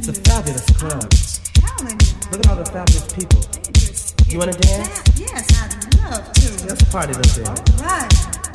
The fabulous clubs. Look at all the fabulous people. You want to dance? Yes, I'd love to. Let's party up there. All right.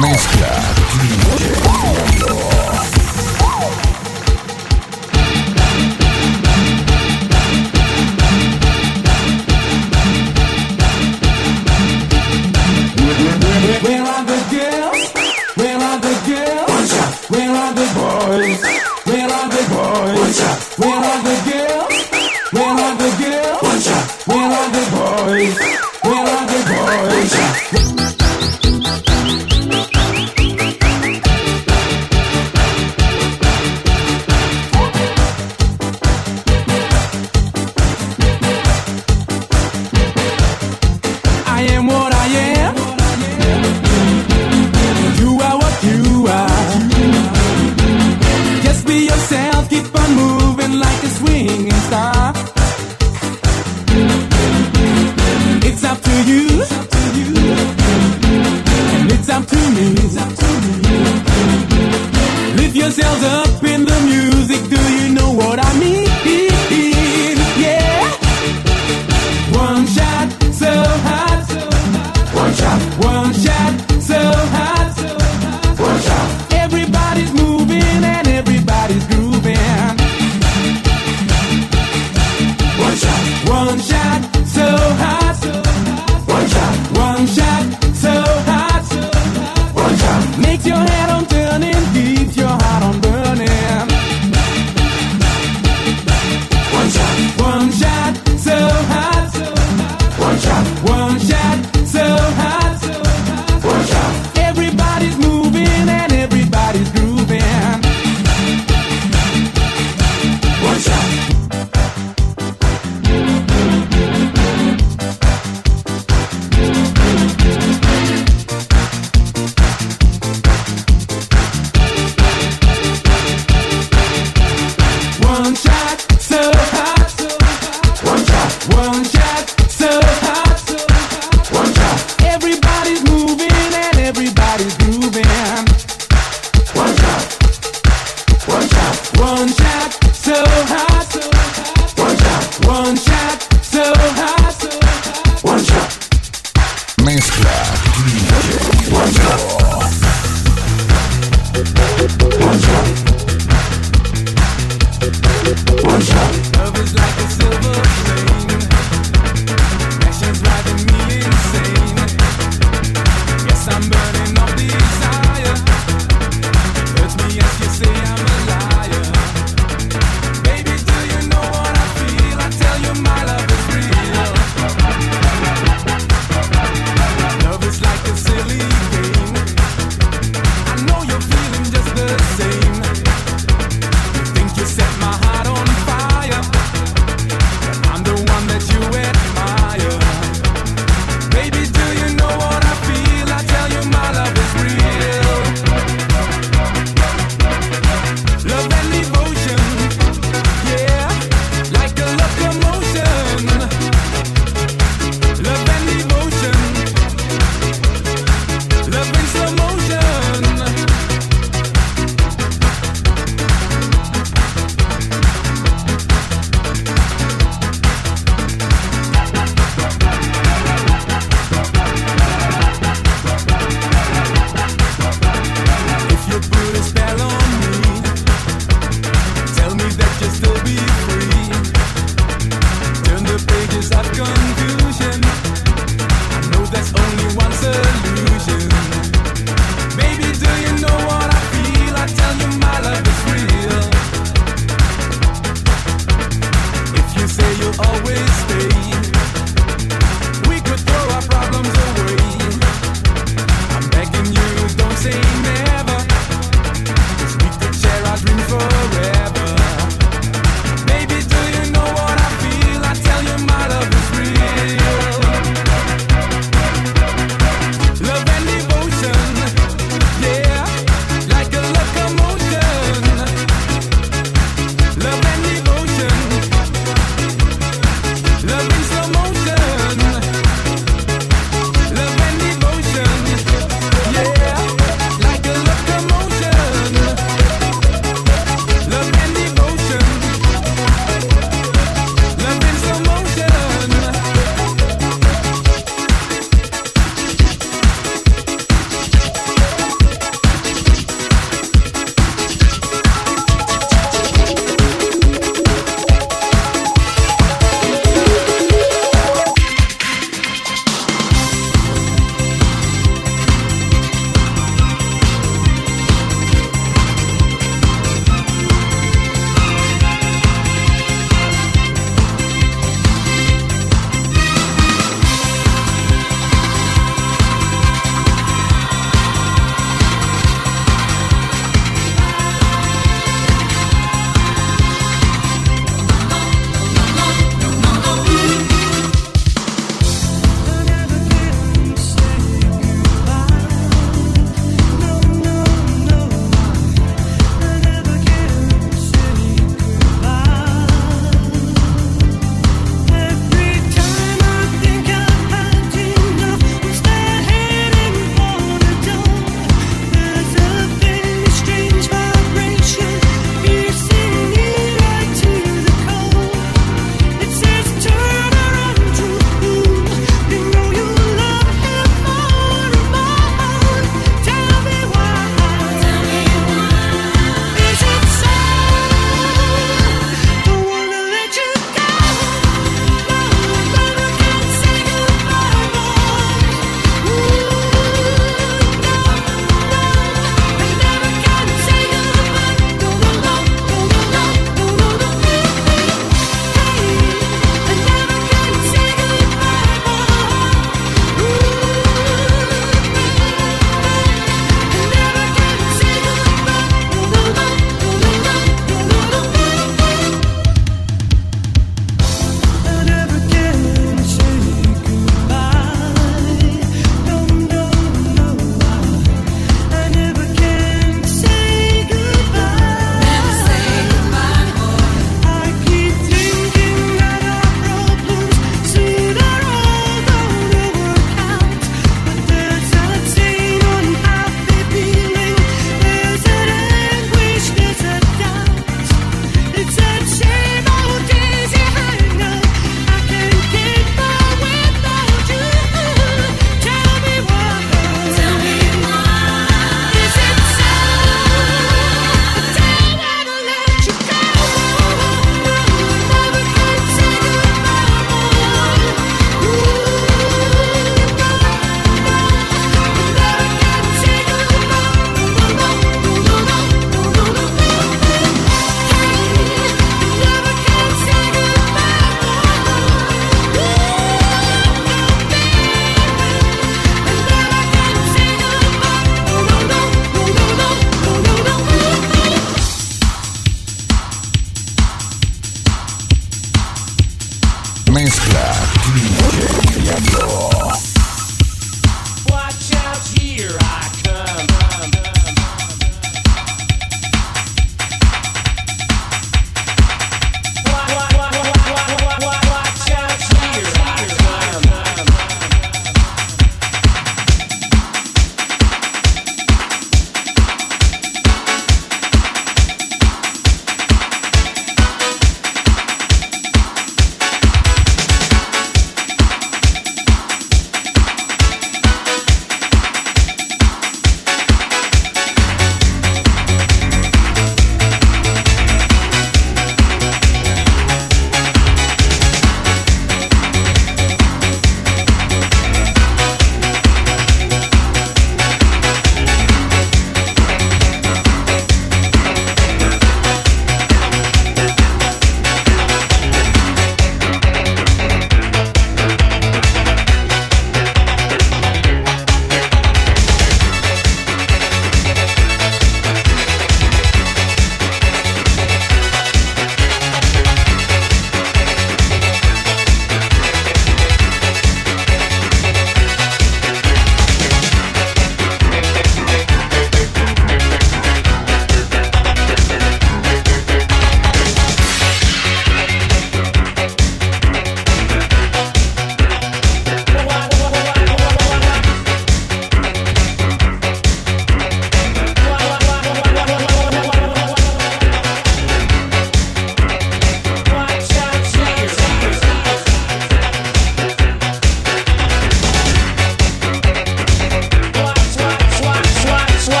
Mezcla.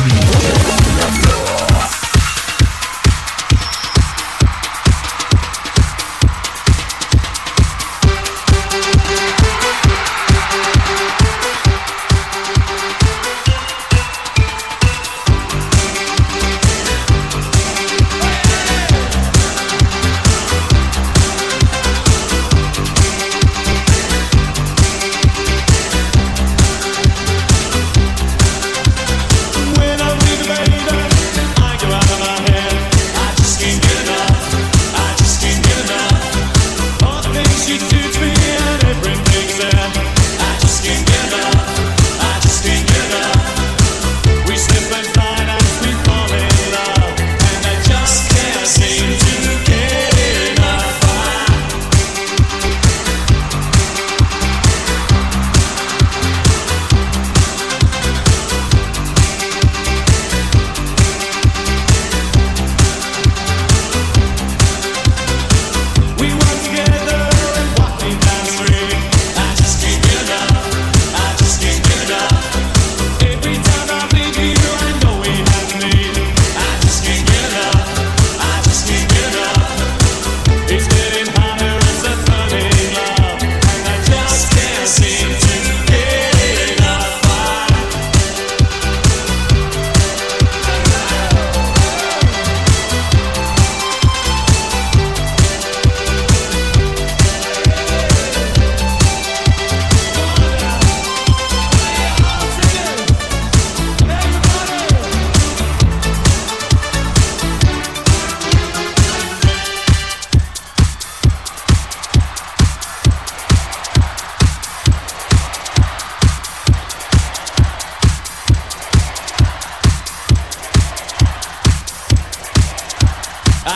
Three.